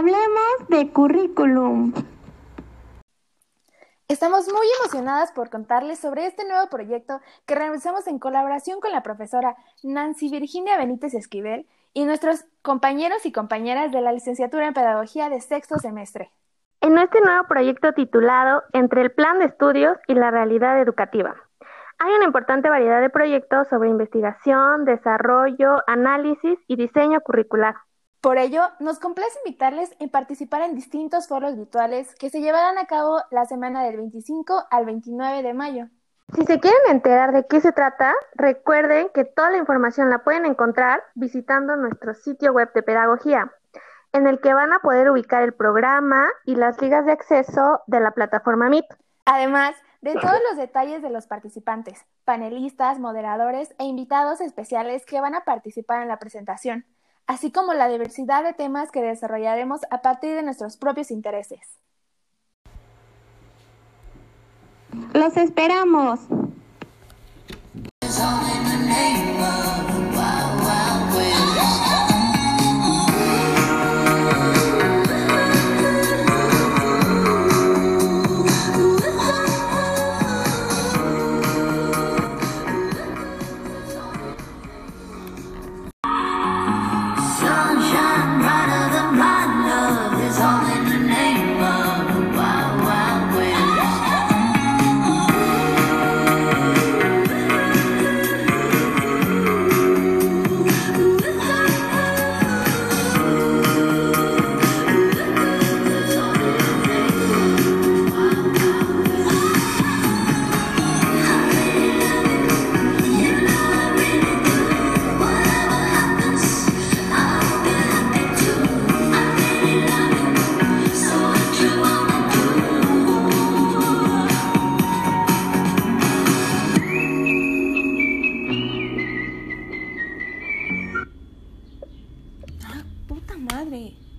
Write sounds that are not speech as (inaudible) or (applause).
Hablemos de currículum. Estamos muy emocionadas por contarles sobre este nuevo proyecto que realizamos en colaboración con la profesora Nancy Virginia Benítez Esquivel y nuestros compañeros y compañeras de la licenciatura en Pedagogía de sexto semestre. En este nuevo proyecto titulado Entre el plan de estudios y la realidad educativa. Hay una importante variedad de proyectos sobre investigación, desarrollo, análisis y diseño curricular. Por ello, nos complace invitarles a participar en distintos foros virtuales que se llevarán a cabo la semana del 25 al 29 de mayo. Si se quieren enterar de qué se trata, recuerden que toda la información la pueden encontrar visitando nuestro sitio web de pedagogía, en el que van a poder ubicar el programa y las ligas de acceso de la plataforma Meet. Además de (laughs) todos los detalles de los participantes, panelistas, moderadores e invitados especiales que van a participar en la presentación así como la diversidad de temas que desarrollaremos a partir de nuestros propios intereses. Los esperamos. Madre.